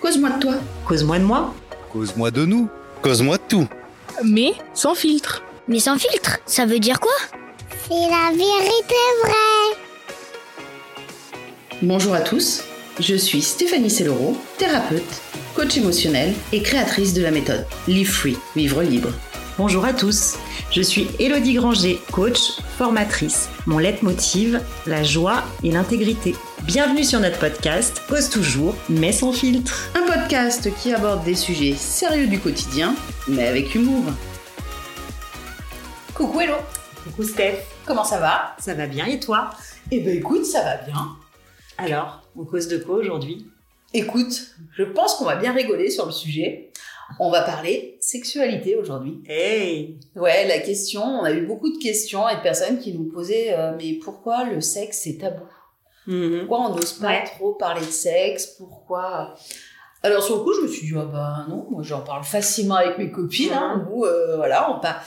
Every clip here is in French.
Cause-moi de toi. Cause-moi de moi. Cause-moi de nous. Cause-moi de tout. Mais sans filtre. Mais sans filtre, ça veut dire quoi? C'est la vérité vraie. Bonjour à tous, je suis Stéphanie Sellero, thérapeute, coach émotionnel et créatrice de la méthode Live Free, vivre libre. Bonjour à tous, je suis Elodie Granger, coach, formatrice. Mon leitmotiv, la joie et l'intégrité. Bienvenue sur notre podcast Cause toujours, mais sans filtre. Un podcast qui aborde des sujets sérieux du quotidien, mais avec humour. Coucou Hello Coucou Steph, Comment ça va? Ça va bien et toi? Eh ben écoute, ça va bien. Alors, on cause de quoi aujourd'hui? Écoute, je pense qu'on va bien rigoler sur le sujet. On va parler sexualité aujourd'hui. Hey Ouais, la question, on a eu beaucoup de questions et de personnes qui nous posaient euh, mais pourquoi le sexe est tabou? Mhm. Pourquoi on n'ose pas Ouais. trop parler de sexe? Pourquoi? Alors sur le coup, je me suis dit ah bah non, moi j'en parle facilement avec mes copines. hein. Mhm. Nous, euh, voilà, on parle.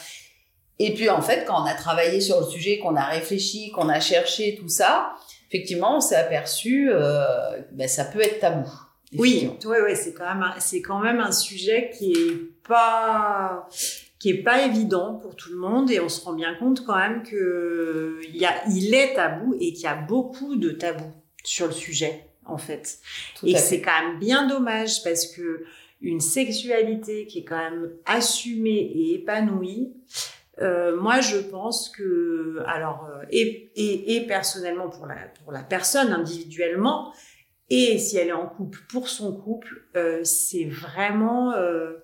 Et puis en fait, quand on a travaillé sur le sujet, qu'on a réfléchi, qu'on a cherché tout ça, effectivement, on s'est aperçu, euh, ben, ça peut être tabou. Oui, ouais, ouais, c'est quand même, un- c'est quand même un sujet qui est pas, qui est pas évident pour tout le monde et on se rend bien compte quand même que il y a, il est tabou et qu'il y a beaucoup de tabous sur le sujet en fait. Tout et c'est quand même bien dommage parce que une sexualité qui est quand même assumée et épanouie, euh, moi je pense que alors euh, et, et, et personnellement pour la pour la personne individuellement et si elle est en couple pour son couple, euh, c'est vraiment euh,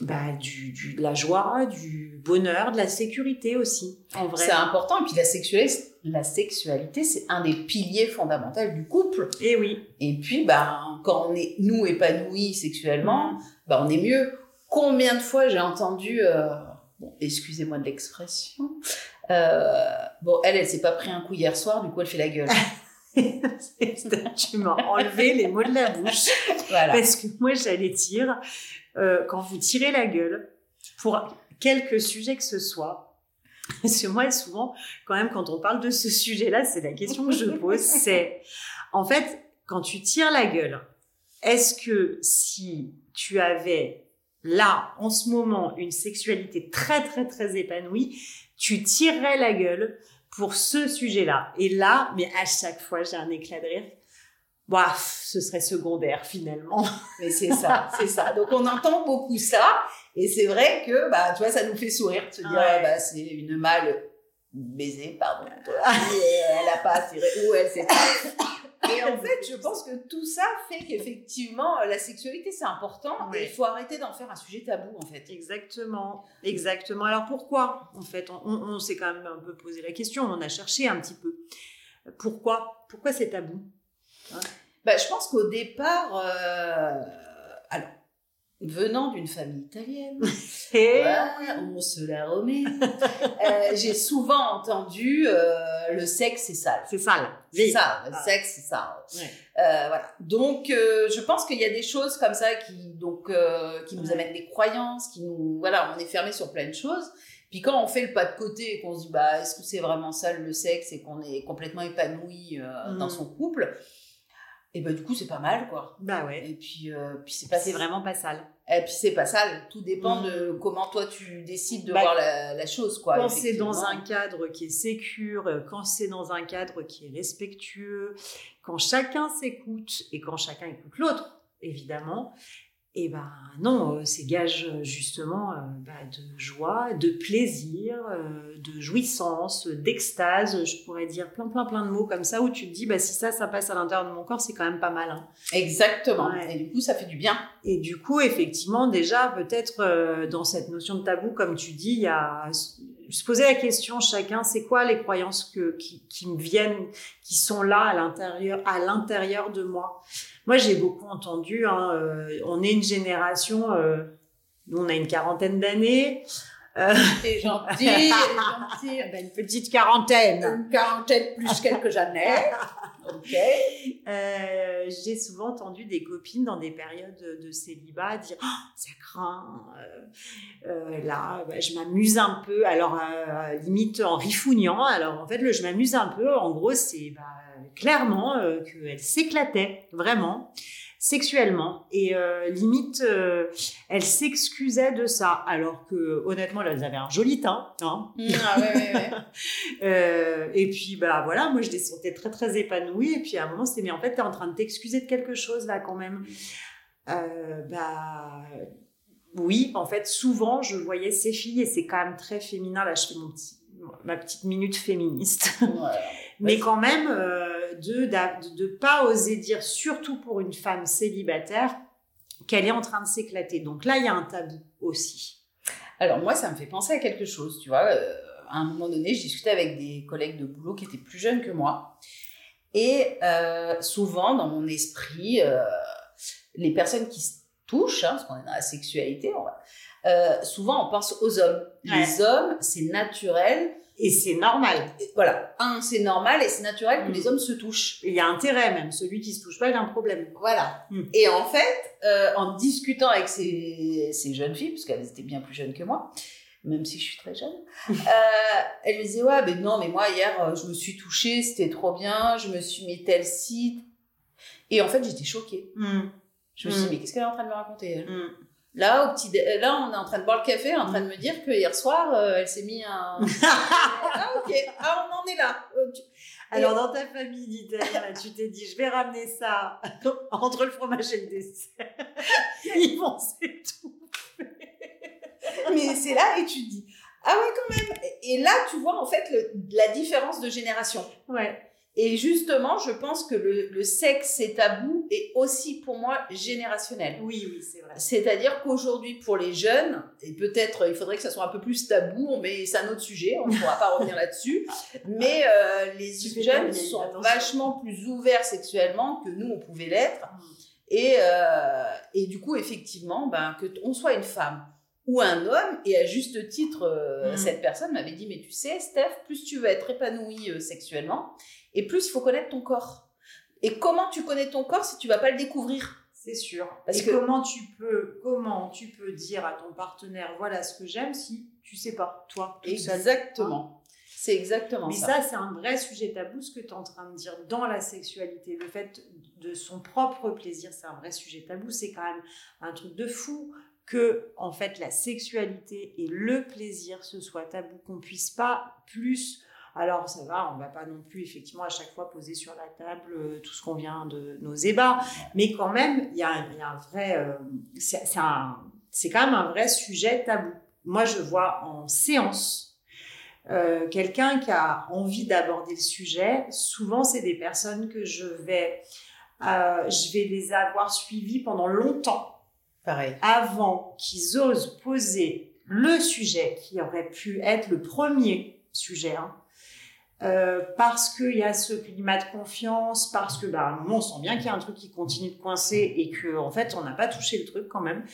bah, du, du, de la joie, du bonheur, de la sécurité aussi, en vrai. C'est important. Et puis la sexualité, la sexualité, c'est un des piliers fondamentaux du couple. Et oui. Et puis, bah, quand on est, nous, épanouis sexuellement, Mm. bah, on est mieux. Combien de fois j'ai entendu, euh, bon, excusez-moi de l'expression, bon, elle, elle s'est pas pris un coup hier soir, du coup, elle fait la gueule. tu m'as enlevé les mots de la bouche. voilà. Parce que moi, j'allais dire, euh, quand vous tirez la gueule, pour quelque sujet que ce soit, parce que moi, souvent, quand même, quand on parle de ce sujet-là, c'est la question que je pose, c'est, en fait, quand tu tires la gueule, est-ce que si tu avais là, en ce moment, une sexualité très, très, très épanouie, tu tirerais la gueule pour ce sujet-là. Et là, mais à chaque fois, j'ai un éclat de rire. Ouah, ce serait secondaire finalement. Mais c'est ça, c'est ça. Donc, on entend beaucoup ça. Et c'est vrai que, bah, tu vois, ça nous fait sourire de se dire, Ouais. ah, bah, c'est une mâle baisée, pardon. elle a pas tiré, ou elle s'est Et en fait, je pense que tout ça fait qu'effectivement, la sexualité, c'est important. Et il faut arrêter d'en faire un sujet tabou, en fait. Exactement, exactement. Alors pourquoi En fait, on, s'est quand même un peu posé la question, on a cherché un petit peu. Pourquoi Pourquoi c'est tabou Bah, je pense qu'au départ, euh, alors, venant d'une famille italienne, ouais, on se la remet. Euh, J'ai souvent entendu euh, le sexe, c'est sale. c'est ça là. C'est ça, le Ah. sexe, c'est ça. Ouais. Euh, voilà. Donc, euh, je pense qu'il y a des choses comme ça qui, donc, euh, qui nous Ouais. amènent des croyances, qui nous, voilà, on est fermé sur plein de choses. Puis quand on fait le pas de côté et qu'on se dit, bah, est-ce que c'est vraiment ça le sexe et qu'on est complètement épanoui euh, dans son couple, et ben du coup c'est pas mal quoi. Bah ouais. Et puis, euh, puis c'est pas C'est vraiment pas sale. Et puis c'est pas sale. Tout dépend Mhm. de comment toi tu décides de Bah, voir la, la chose quoi. Quand c'est dans un cadre qui est sécure, euh, quand c'est dans un cadre qui est respectueux, quand chacun s'écoute et quand chacun écoute l'autre, évidemment, et ben non, euh, c'est gage euh, justement euh, bah, de joie, de plaisir, de jouissance, d'extase. Je pourrais dire plein plein plein de mots comme ça où tu te dis bah si ça ça passe à l'intérieur de mon corps, c'est quand même pas mal. hein. Exactement. Ouais. Et du coup ça fait du bien. Et du coup, effectivement, déjà, peut-être euh, dans cette notion de tabou, comme tu dis, il y a se poser la question chacun, c'est quoi les croyances que, qui, qui me viennent, qui sont là à l'intérieur, à l'intérieur de moi? Moi, j'ai beaucoup entendu. Hein, euh, on est une génération, euh, nous, on a une quarantaine d'années. Euh, T'es gentil, t'es gentil. ben, une petite quarantaine. Une quarantaine plus quelques années. Ok. Euh, j'ai souvent entendu des copines dans des périodes de célibat dire Oh, ça craint euh, euh, là bah, je m'amuse un peu alors euh, limite en rifougnant alors en fait le je m'amuse un peu en gros c'est bah, clairement euh, qu'elle s'éclatait vraiment sexuellement. Et euh, limite euh, elle s'excusait de ça. Alors que honnêtement elles avaient un joli teint hein. Ah ouais, ouais, ouais. Euh, et puis bah voilà moi je les sentais très très épanouie et puis à un moment c'était mais en fait t'es en train de t'excuser de quelque chose là quand même. Euh, bah oui en fait souvent je voyais ces filles et c'est quand même très féminin. Là je fais mon petit ma petite minute féministe. Mais quand même de de pas oser dire surtout pour une femme célibataire qu'elle est en train de s'éclater donc là il y a un tabou aussi Alors moi, ça me fait penser à quelque chose, tu vois. euh, à un moment donné, je discutais avec des collègues de boulot qui étaient plus jeunes que moi. Et euh, souvent, dans mon esprit, euh, les personnes qui se touchent, hein, parce qu'on est dans la sexualité, on va- souvent on pense aux hommes. Les hommes, c'est naturel. Et c'est normal Voilà, un, c'est normal et c'est naturel que Mm. les hommes se touchent. il y a intérêt même celui qui se touche pas il a un problème Voilà. Mm. Et en fait, euh, en discutant avec ces, ces jeunes filles, parce qu'elles étaient bien plus jeunes que moi, même si je suis très jeune, euh, elles me disaient Ouais, mais non, mais moi, hier, euh, je me suis touchée, c'était trop bien, je me suis mis tel site. Et en fait, j'étais choquée. Hmm, Je me suis dit Mm. Mais qu'est-ce qu'elle est en train de me raconter elle? Là, au petit dé- là, on est en train de boire le café, en train de me dire que hier soir, euh, elle s'est mis un. ah, ok, ah, on en est là. Euh, Alors, dans ta famille d'Italie, là, tu t'es dit, je vais ramener ça entre le fromage et le dessert. Ils vont s'étouffer. Mais c'est là et tu te dis, ah ouais, quand même. Et là, tu vois en fait le- la différence de génération. Ouais. Et justement, je pense que le, le sexe, c'est tabou, est aussi pour moi générationnel. Oui, oui, c'est vrai. C'est-à-dire qu'aujourd'hui, pour les jeunes, et peut-être il faudrait que ça soit un peu plus tabou, mais c'est un autre sujet, on ne pourra pas revenir là-dessus, mais euh, les Tu jeunes sont attention. vachement plus ouverts sexuellement que nous, on pouvait l'être. Mm. Et, euh, et du coup, effectivement, ben, que on soit une femme ou un homme, et à juste titre, euh, Mm. cette personne m'avait dit, mais tu sais, Steph, plus tu veux être épanouie euh, sexuellement, et plus il faut connaître ton corps. Et comment tu connais ton corps si tu vas pas le découvrir? C'est sûr. Parce et que- comment tu peux, comment tu peux dire à ton partenaire, voilà ce que j'aime, si tu sais pas, toi, seule. Exactement. C'est exactement Mais ça. ça, c'est un vrai sujet tabou, ce que tu es en train de dire dans la sexualité. Le fait de son propre plaisir, c'est un vrai sujet tabou. C'est quand même un truc de fou que, en fait, la sexualité et le plaisir, ce soit tabou, qu'on puisse pas plus. Alors, ça va, on va pas non plus, effectivement, à chaque fois poser sur la table euh, tout ce qu'on vient de nos ébats. Mais quand même, il y, a un- il y a un vrai. euh, c'est quand même un vrai sujet tabou. Moi, je vois en séance euh, quelqu'un qui a envie d'aborder le sujet, souvent c'est des personnes que je vais, euh, je vais les avoir suivies pendant longtemps Pareil. avant qu'ils osent poser le sujet qui aurait pu être le premier sujet. hein. Euh, parce qu'il y a ce climat de confiance, parce que bah, à un moment on sent bien qu'il y a un truc qui continue de coincer et que en fait on n'a pas touché le truc quand même.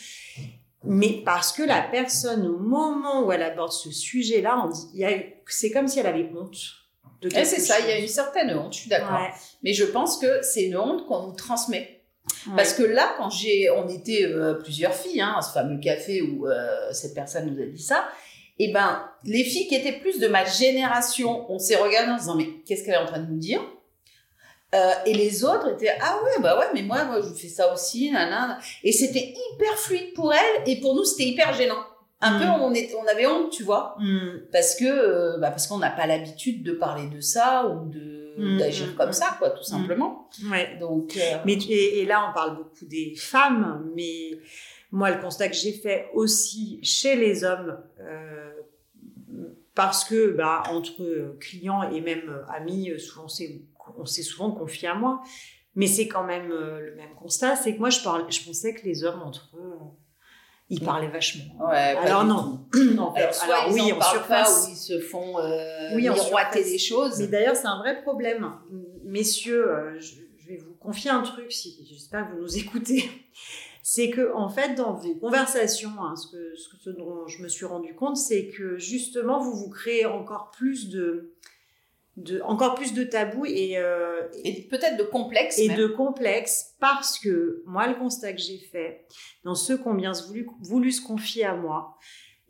Mais parce que la personne, au moment où elle aborde ce sujet-là, on dit, c'est comme si elle avait honte de Et quelque c'est ça, il y a une certaine honte, je suis d'accord. Ouais. Mais je pense que c'est une honte qu'on nous transmet. Parce que là, quand j'ai, on était euh, plusieurs filles, hein, à ce fameux café où euh, cette personne nous a dit ça, et ben, les filles qui étaient plus de ma génération, on s'est regardé en se disant, mais qu'est-ce qu'elle est en train de nous dire? Euh, Et les autres étaient, ah ouais, bah ouais, mais moi, moi, je fais ça aussi, nanana. Et c'était hyper fluide pour elles, et pour nous, c'était hyper gênant. Un Mm. peu, on, est, on avait honte, tu vois Hmm. parce que euh, bah, parce qu'on n'a pas l'habitude de parler de ça ou de Mm, d'agir mm, comme mm. ça quoi tout simplement Ouais. donc euh, Mais et, et là, on parle beaucoup des femmes, mais moi, le constat que j'ai fait aussi chez les hommes, euh, parce que bah, entre clients et même euh, amis, euh, souvent on s'est souvent confié à moi, mais c'est quand même euh, le même constat, c'est que moi, je, parlais, je pensais que les hommes entre eux, ils parlaient vachement. ouais Alors non, en fait, alors soit alors ils oui, en parlent pas surface. ou ils se font euh, Oui, miroiter des choses Mais d'ailleurs, c'est un vrai problème. Messieurs, je, je vais vous confier un truc, si j'espère que vous nous écoutez. C'est que, en fait, dans vos conversations, hein, ce, que, ce, dont je me suis rendu compte, c'est que justement, vous vous créez encore plus de, de encore plus de tabous et, euh, et peut-être de complexes et même. de complexes parce que moi, le constat que j'ai fait dans ceux qui ont bien voulu, voulu se confier à moi,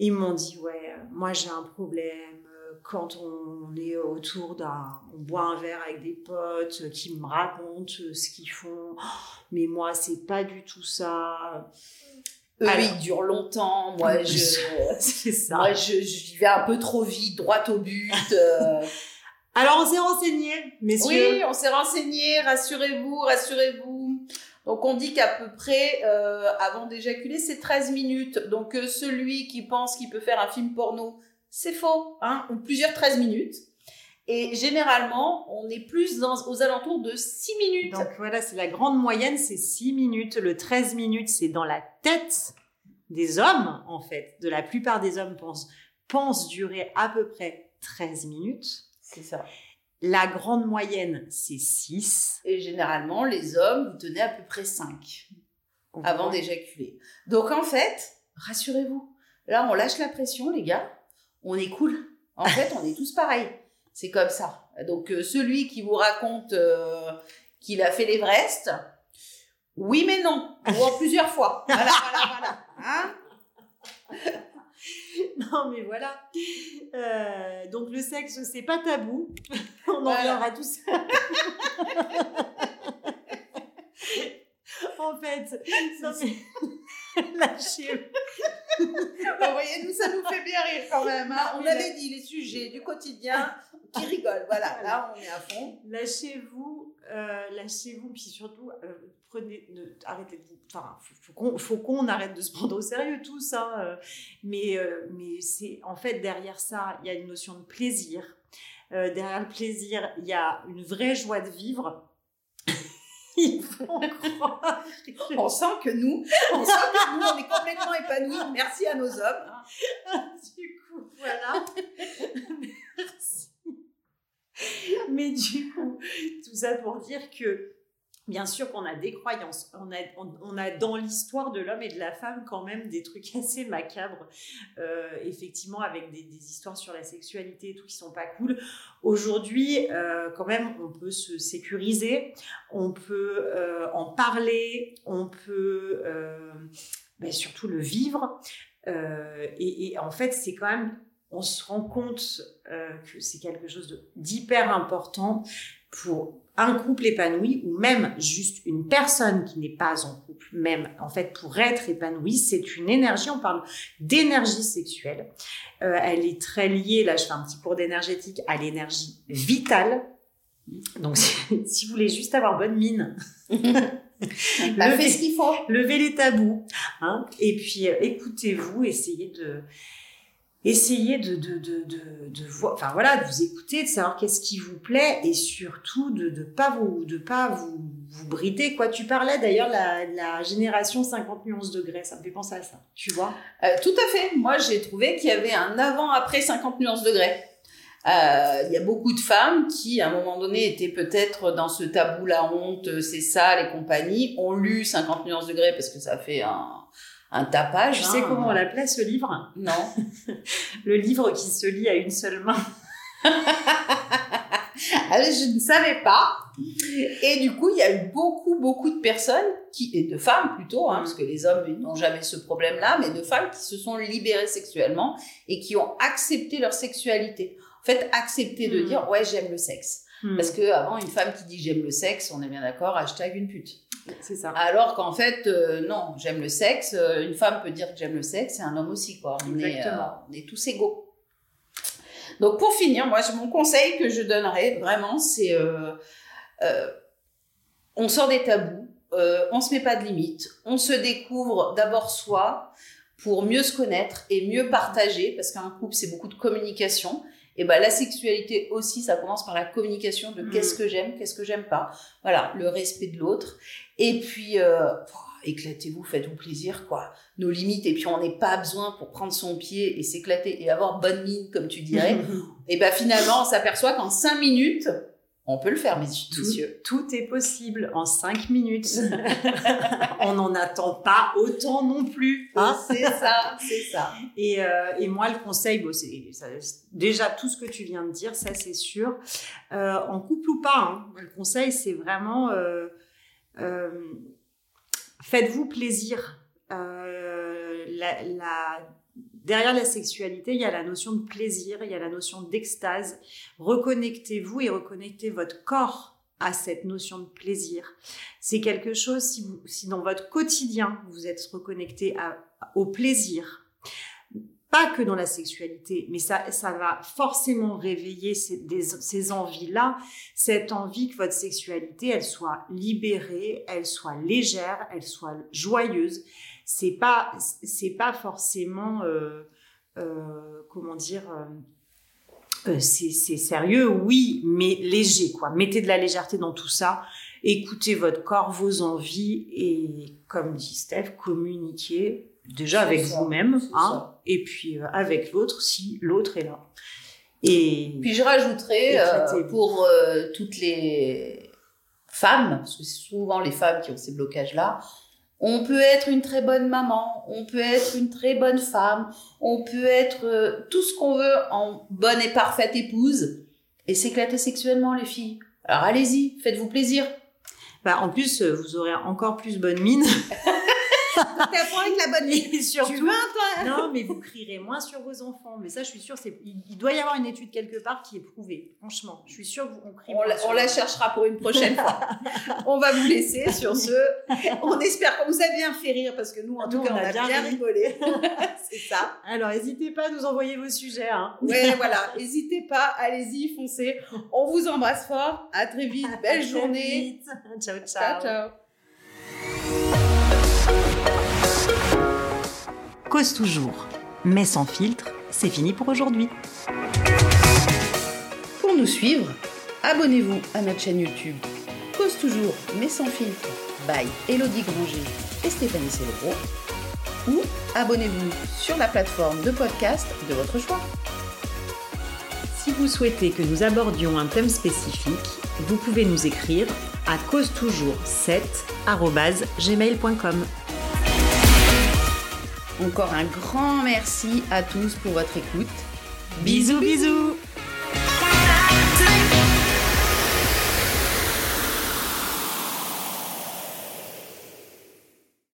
ils m'ont dit ouais, moi j'ai un problème. Quand on est autour d'un, on boit un verre avec des potes qui me racontent ce qu'ils font, Oh, mais moi c'est pas du tout ça. Eux, ils durent longtemps. Moi, je, c'est ça. moi, je, j'y vais un peu trop vite, droit au but. euh. Alors on s'est renseigné, messieurs. Oui, on s'est renseigné, rassurez-vous, rassurez-vous. Donc on dit qu'à peu près, euh, avant d'éjaculer, c'est 13 minutes. Donc euh, celui qui pense qu'il peut faire un film porno, c'est faux, hein, ou plusieurs 13 minutes. Et généralement, on est plus dans, aux alentours de 6 minutes. Donc voilà, c'est la grande moyenne, c'est 6 minutes. Le 13 minutes, c'est dans la tête des hommes, en fait. De la plupart des hommes pensent, pensent durer à peu près 13 minutes. c'est ça. La grande moyenne, c'est 6. Et généralement, les hommes, vous tenez à peu près 5 avant d'éjaculer. Donc en fait, rassurez-vous. Là, on lâche la pression, les gars. On est cool. En fait, on est tous pareils. C'est comme ça. Donc euh, celui qui vous raconte euh, qu'il a fait l'Everest, oui mais non, ou en plusieurs fois. Voilà, voilà, voilà. Hein Non, mais voilà. Euh, donc le sexe, c'est pas tabou. On en Voilà. reviendra tous. en fait, non, mais... lâchez. Vous voyez, nous, ça nous fait bien rire quand même. hein. On avait dit les sujets du quotidien qui rigolent. Voilà, là, on est à fond. Lâchez-vous, euh, lâchez-vous, puis surtout, euh, prenez, ne, arrêtez de vous, enfin, faut, faut qu'on, faut qu'on arrête de se prendre au sérieux tous, hein, euh, mais, mais c'est, en fait, derrière ça, il y a une notion de plaisir. Derrière le plaisir, il y a une vraie joie de vivre. Il faut croire. On sent que nous, on sent que nous, on est complètement épanouis. Merci à nos hommes. du coup, voilà. Merci. Mais du coup, tout ça pour dire que, bien sûr qu'on a des croyances. On a, dans l'histoire de l'homme et de la femme quand même des trucs assez macabres, euh, effectivement, avec des, histoires sur la sexualité et tout qui sont pas cool. Aujourd'hui, euh, quand même, on peut se sécuriser, on peut euh, en parler, on peut ben, surtout le vivre. Et, en fait, c'est quand même, on se rend compte que c'est quelque chose d'hyper important pour un couple épanoui ou même juste une personne qui n'est pas en couple, même en fait pour être épanoui, c'est une énergie, on parle d'énergie sexuelle. Euh, elle est très liée, là je fais un petit cours d'énergétique, à l'énergie vitale. Donc si, si vous voulez juste avoir bonne mine, Bah, levez- ce qu'il faut. levez les tabous, hein, et puis euh, écoutez-vous, essayez de, essayez de, de, de, de, de enfin voilà, de vous écouter, de savoir qu'est-ce qui vous plaît, et surtout de de pas vous, de pas vous, vous brider, quoi. Tu parlais d'ailleurs de la, la génération 50 nuances degrés, ça me fait penser à ça, tu vois. Euh, tout à fait. Moi, j'ai trouvé qu'il y avait un avant-après 50 nuances degrés. Euh, Il y a beaucoup de femmes qui, à un moment donné, étaient peut-être dans ce tabou, la honte, c'est ça, les compagnies, ont lu 50 nuances degrés parce que ça fait un, un tapage. Tu sais comment on l'appelait ce livre? Non. Le livre qui se lit à une seule main. Ah, je ne savais pas. Et du coup, il y a eu beaucoup, beaucoup de personnes, qui, et de femmes plutôt, hein, Mm. parce que les hommes n'ont jamais ce problème-là, mais de femmes qui se sont libérées sexuellement et qui ont accepté leur sexualité. En fait, accepter de Mm. dire, ouais, j'aime le sexe. Hmm, Parce que avant, une femme qui dit j'aime le sexe, on est bien d'accord, hashtag une pute. C'est ça. Alors qu'en fait, euh, non, j'aime le sexe. euh, une femme peut dire que j'aime le sexe, et un homme aussi, quoi. On est, Exactement. euh, on est tous égaux. Donc pour finir, moi, mon conseil que je donnerais vraiment, c'est euh, euh, on sort des tabous, euh, on se met pas de limites, on se découvre d'abord soi pour mieux se connaître et mieux partager, parce qu'un couple c'est beaucoup de communication. Et ben la sexualité aussi, ça commence par la communication de Mm. qu'est-ce que j'aime, qu'est-ce que j'aime pas. Voilà, le respect de l'autre. Et puis, euh, éclatez-vous, faites-vous plaisir, quoi. Nos limites, et puis on n'est pas besoin pour prendre son pied et s'éclater et avoir bonne mine, comme tu dirais. et ben finalement, on s'aperçoit qu'en cinq minutes, on peut le faire, mes- messieurs. Tout est possible en 5 minutes. On n'en attend pas autant non plus. hein. c'est ça, c'est ça. et, euh, et moi, le conseil, bon, c'est déjà tout ce que tu viens de dire, ça c'est sûr. Euh, en couple ou pas, hein, le conseil, c'est vraiment euh, faites-vous plaisir. La, la, Derrière la sexualité, il y a la notion de plaisir, il y a la notion d'extase. Reconnectez-vous et reconnectez votre corps à cette notion de plaisir. C'est quelque chose, si, dans votre quotidien, vous êtes reconnecté au plaisir, pas que dans la sexualité, mais ça, va forcément réveiller ces, ces envies-là, cette envie que votre sexualité, elle soit libérée, elle soit légère, elle soit joyeuse. C'est pas, c'est pas forcément, euh, euh, comment dire, euh, c'est sérieux, oui, mais léger, quoi. Mettez de la légèreté dans tout ça. Écoutez votre corps, vos envies et, comme dit Steph, communiquez déjà avec vous-même, hein, et puis avec l'autre si l'autre est là. Et Puis je rajouterais Éclatez-vous. euh, pour euh, toutes les femmes, parce que c'est souvent les femmes qui ont ces blocages-là, on peut être une très bonne maman, on peut être une très bonne femme, on peut être euh, tout ce qu'on veut en bonne et parfaite épouse et s'éclater sexuellement les filles. Alors allez-y, faites-vous plaisir. bah, en plus, euh, vous aurez encore plus bonne mine. T'apprends avec la bonne Et surtout, Tu un toi non, mais vous crierez moins sur vos enfants. Mais ça, je suis sûre, c'est, il, il doit y avoir une étude quelque part qui est prouvée. Franchement, je suis sûre qu'on crie On la, on la cherchera pour une prochaine fois. on va vous laisser sur ce. On espère qu'on vous a bien fait rire parce que nous, en tout cas, on on, a a bien bien, ri. rigolé. C'est ça. Alors, n'hésitez pas à nous envoyer vos sujets. Hein. Ouais, voilà. N'hésitez pas, allez-y, foncez. On vous embrasse fort. À très vite. Belle À journée. Ciao, Ciao, ciao. ciao. Cause toujours, mais sans filtre, c'est fini pour aujourd'hui. Pour nous suivre, abonnez-vous à notre chaîne YouTube. Cause toujours, mais sans filtre, by Elodie Granger et Stéphanie Célébro. Ou abonnez-vous sur la plateforme de podcast de votre choix. Si vous souhaitez que nous abordions un thème spécifique, vous pouvez nous écrire à cause toujours 7gmail.com. Encore un grand merci à tous pour votre écoute. Bisous bisous